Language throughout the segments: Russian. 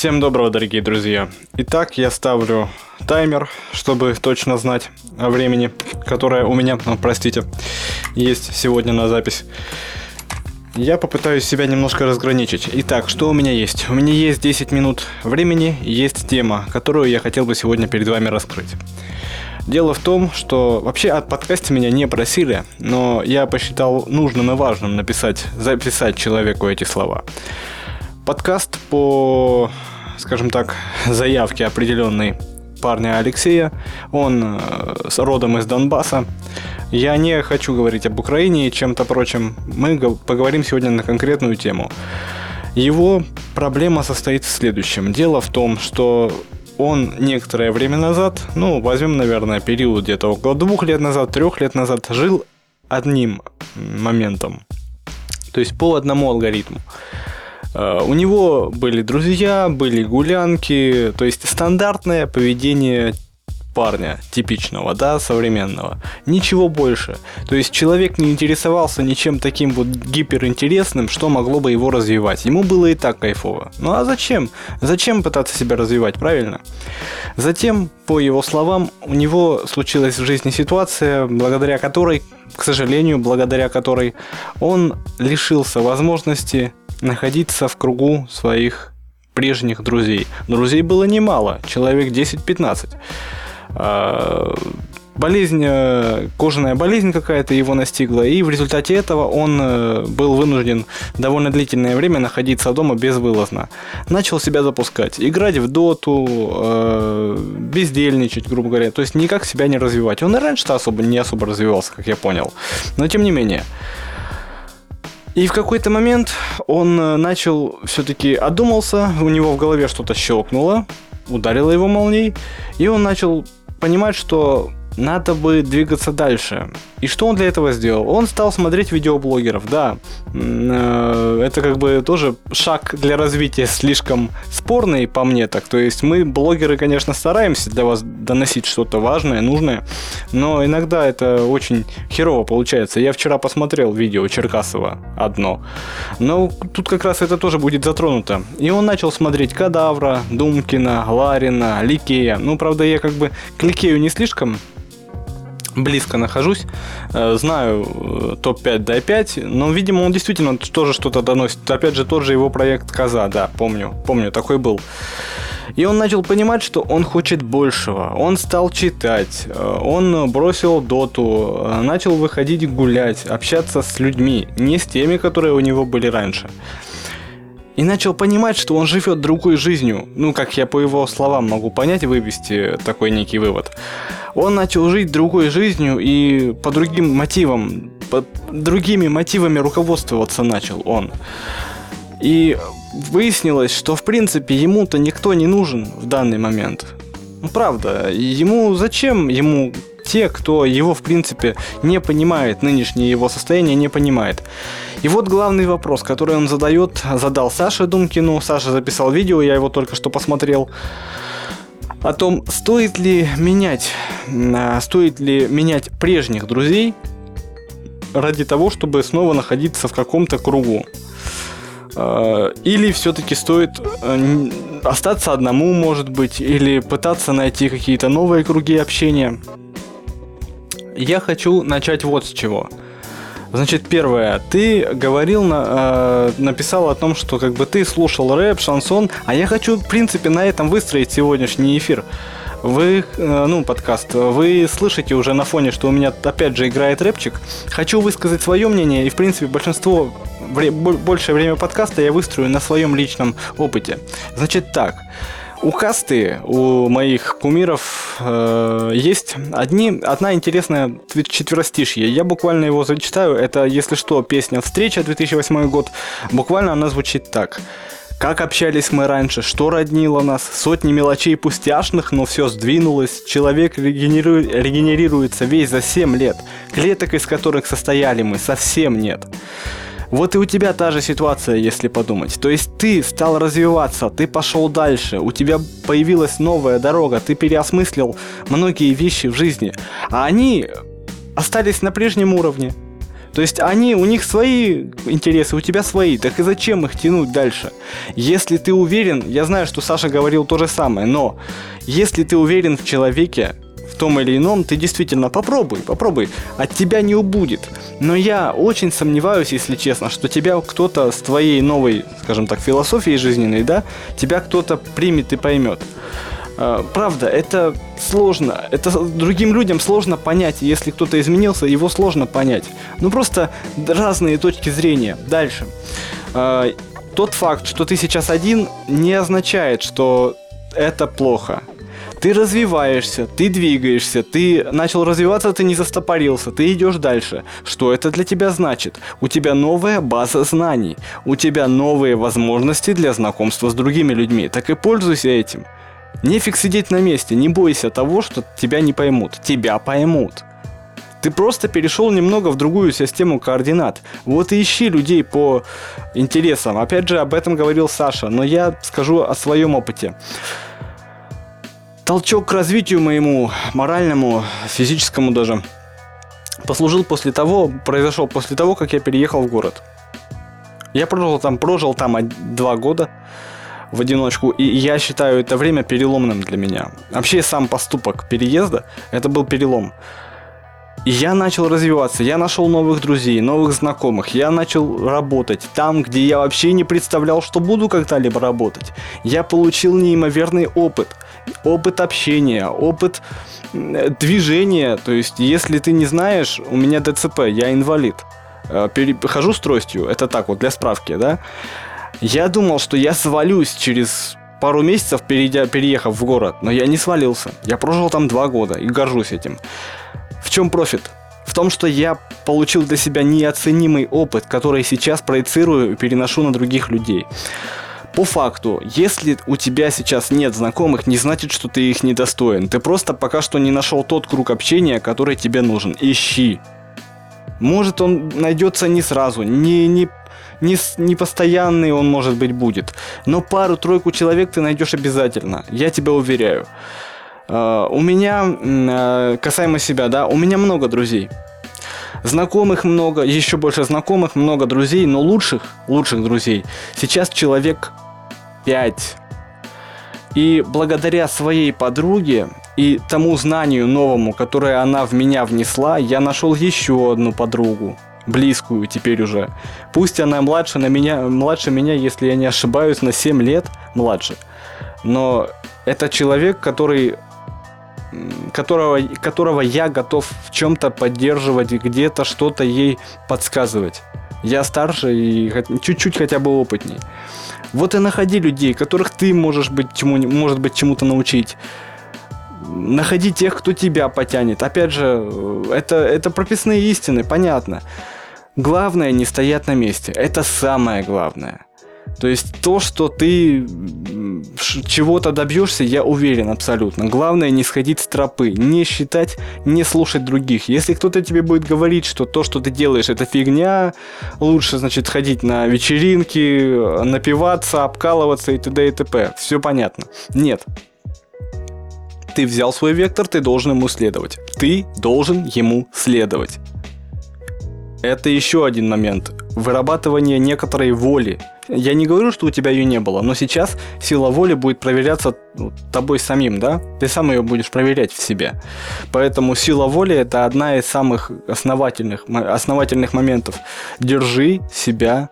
Всем доброго, дорогие друзья. Итак, я ставлю таймер, чтобы точно знать о времени, которое у меня, ну, простите, есть сегодня на запись. Я попытаюсь себя немножко разграничить. Итак, что у меня есть? У меня есть 10 минут времени, есть тема, которую я хотел бы сегодня перед вами раскрыть. Дело в том, что вообще от подкаста меня не просили, но я посчитал нужным и важным написать, записать человеку эти слова. Подкаст по, скажем так, заявке определенной парня Алексея. Он э, с родом из Донбасса. Я не хочу говорить об Украине и чем-то прочем. Мы поговорим сегодня на конкретную тему. Его проблема состоит в следующем. Дело в том, что он некоторое время назад, ну, возьмем, наверное, период где-то около двух лет назад, трех лет назад, жил одним моментом. То есть по одному алгоритму. Э, у него были друзья, были гулянки, то есть стандартное поведение парня типичного, да, современного. Ничего больше. То есть человек не интересовался ничем таким вот гиперинтересным, что могло бы его развивать. Ему было и так кайфово. Ну а зачем? Зачем пытаться себя развивать, правильно? Затем, по его словам, у него случилась в жизни ситуация, благодаря которой, к сожалению, благодаря которой он лишился возможности находиться в кругу своих прежних друзей. Друзей было немало, человек 10-15. А, болезнь, э, кожаная болезнь какая-то его настигла, и в результате этого он э, был вынужден довольно длительное время находиться дома безвылазно. Начал себя запускать, играть в доту, э, бездельничать, грубо говоря, то есть никак себя не развивать. Он и раньше-то особо не особо развивался, как я понял, но тем не менее. И в какой-то момент он э, начал все-таки одумался, у него в голове что-то щелкнуло, ударило его молнией, и он начал понимать, что надо бы двигаться дальше. И что он для этого сделал? Он стал смотреть видеоблогеров, да. Э, это как бы тоже шаг для развития слишком спорный, по мне так. То есть мы, блогеры, конечно, стараемся для вас доносить что-то важное, нужное, но иногда это очень херово получается. Я вчера посмотрел видео Черкасова одно, но тут как раз это тоже будет затронуто. И он начал смотреть Кадавра, Думкина, Ларина, Ликея. Ну, правда, я как бы к Ликею не слишком близко нахожусь, э, знаю э, топ-5 до 5 но, видимо, он действительно тоже что-то доносит. Опять же, тот же его проект Коза, да, помню, помню, такой был. И он начал понимать, что он хочет большего. Он стал читать, э, он бросил доту, начал выходить гулять, общаться с людьми, не с теми, которые у него были раньше и начал понимать, что он живет другой жизнью. Ну, как я по его словам могу понять и вывести такой некий вывод. Он начал жить другой жизнью и по другим мотивам, по другими мотивами руководствоваться начал он. И выяснилось, что в принципе ему-то никто не нужен в данный момент. Ну, правда, ему зачем ему те, кто его, в принципе, не понимает, нынешнее его состояние не понимает. И вот главный вопрос, который он задает, задал Саше Думкину. Саша записал видео, я его только что посмотрел. О том, стоит ли менять, а, стоит ли менять прежних друзей ради того, чтобы снова находиться в каком-то кругу. А, или все-таки стоит э, остаться одному, может быть, или пытаться найти какие-то новые круги общения. Я хочу начать вот с чего. Значит, первое, ты говорил, э, написал о том, что как бы ты слушал рэп, шансон, а я хочу, в принципе, на этом выстроить сегодняшний эфир. Вы, э, ну, подкаст, вы слышите уже на фоне, что у меня опять же играет рэпчик. Хочу высказать свое мнение, и, в принципе, большинство, вре, большее время подкаста я выстрою на своем личном опыте. Значит так, у касты, у моих кумиров э, есть одни, одна интересная четверостишье. Я буквально его зачитаю. Это, если что, песня «Встреча» 2008 год. Буквально она звучит так. Как общались мы раньше, что роднило нас, сотни мелочей пустяшных, но все сдвинулось. Человек регенеру... регенерируется весь за 7 лет, клеток из которых состояли мы совсем нет. Вот и у тебя та же ситуация, если подумать. То есть ты стал развиваться, ты пошел дальше, у тебя появилась новая дорога, ты переосмыслил многие вещи в жизни, а они остались на прежнем уровне. То есть они, у них свои интересы, у тебя свои. Так и зачем их тянуть дальше? Если ты уверен, я знаю, что Саша говорил то же самое, но если ты уверен в человеке, том или ином, ты действительно попробуй, попробуй, от тебя не убудет. Но я очень сомневаюсь, если честно, что тебя кто-то с твоей новой, скажем так, философией жизненной, да, тебя кто-то примет и поймет. А, правда, это сложно. Это другим людям сложно понять. Если кто-то изменился, его сложно понять. Ну просто разные точки зрения. Дальше. А, тот факт, что ты сейчас один, не означает, что это плохо. Ты развиваешься, ты двигаешься, ты начал развиваться, ты не застопорился, ты идешь дальше. Что это для тебя значит? У тебя новая база знаний, у тебя новые возможности для знакомства с другими людьми. Так и пользуйся этим. Нефиг сидеть на месте, не бойся того, что тебя не поймут. Тебя поймут. Ты просто перешел немного в другую систему координат. Вот и ищи людей по интересам. Опять же, об этом говорил Саша, но я скажу о своем опыте. Толчок к развитию моему, моральному, физическому даже, послужил после того, произошел после того, как я переехал в город. Я прожил там, прожил там два года в одиночку, и я считаю это время переломным для меня. Вообще сам поступок переезда, это был перелом. Я начал развиваться, я нашел новых друзей, новых знакомых, я начал работать там, где я вообще не представлял, что буду когда-либо работать. Я получил неимоверный опыт, опыт общения, опыт движения, то есть если ты не знаешь, у меня ДЦП, я инвалид, э, перехожу с тростью, это так вот для справки, да, я думал, что я свалюсь через пару месяцев, перейдя, переехав в город, но я не свалился. Я прожил там два года и горжусь этим. В чем профит? В том, что я получил для себя неоценимый опыт, который сейчас проецирую и переношу на других людей. По факту, если у тебя сейчас нет знакомых, не значит, что ты их недостоин. Ты просто пока что не нашел тот круг общения, который тебе нужен. Ищи. Может, он найдется не сразу, не, не не, не постоянный он, может быть, будет. Но пару-тройку человек ты найдешь обязательно. Я тебя уверяю. Uh, у меня, uh, касаемо себя, да, у меня много друзей. Знакомых много, еще больше знакомых, много друзей, но лучших, лучших друзей сейчас человек 5. И благодаря своей подруге и тому знанию новому, которое она в меня внесла, я нашел еще одну подругу близкую теперь уже. Пусть она младше, на меня, младше меня, если я не ошибаюсь, на 7 лет младше. Но это человек, который которого, которого я готов в чем-то поддерживать, где-то что-то ей подсказывать. Я старше и чуть-чуть хотя бы опытней. Вот и находи людей, которых ты можешь быть чему, может быть чему-то научить находи тех, кто тебя потянет. Опять же, это, это прописные истины, понятно. Главное не стоять на месте. Это самое главное. То есть то, что ты чего-то добьешься, я уверен абсолютно. Главное не сходить с тропы, не считать, не слушать других. Если кто-то тебе будет говорить, что то, что ты делаешь, это фигня, лучше, значит, ходить на вечеринки, напиваться, обкалываться и т.д. и т.п. Все понятно. Нет, ты взял свой вектор, ты должен ему следовать. Ты должен ему следовать. Это еще один момент. Вырабатывание некоторой воли. Я не говорю, что у тебя ее не было, но сейчас сила воли будет проверяться ну, тобой самим, да? Ты сам ее будешь проверять в себе. Поэтому сила воли это одна из самых основательных, основательных моментов. Держи себя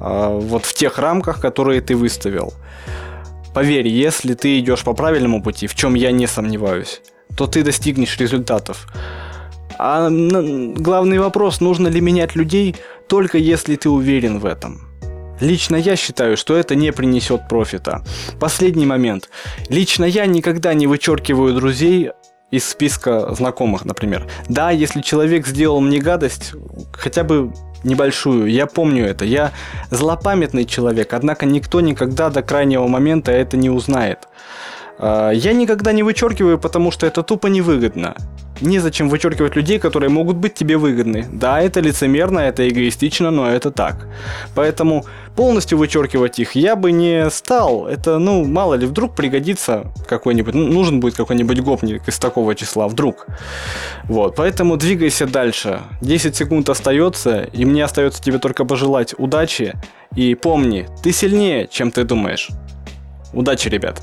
э, вот в тех рамках, которые ты выставил. Поверь, если ты идешь по правильному пути, в чем я не сомневаюсь, то ты достигнешь результатов. А главный вопрос, нужно ли менять людей, только если ты уверен в этом. Лично я считаю, что это не принесет профита. Последний момент. Лично я никогда не вычеркиваю друзей из списка знакомых, например. Да, если человек сделал мне гадость, хотя бы небольшую. Я помню это. Я злопамятный человек, однако никто никогда до крайнего момента это не узнает. А, я никогда не вычеркиваю, потому что это тупо невыгодно. Незачем вычеркивать людей, которые могут быть тебе выгодны. Да, это лицемерно, это эгоистично, но это так. Поэтому полностью вычеркивать их я бы не стал. Это, ну, мало ли, вдруг пригодится какой-нибудь, ну, нужен будет какой-нибудь гопник из такого числа, вдруг. Вот, поэтому двигайся дальше. 10 секунд остается, и мне остается тебе только пожелать удачи. И помни, ты сильнее, чем ты думаешь. Удачи, ребят!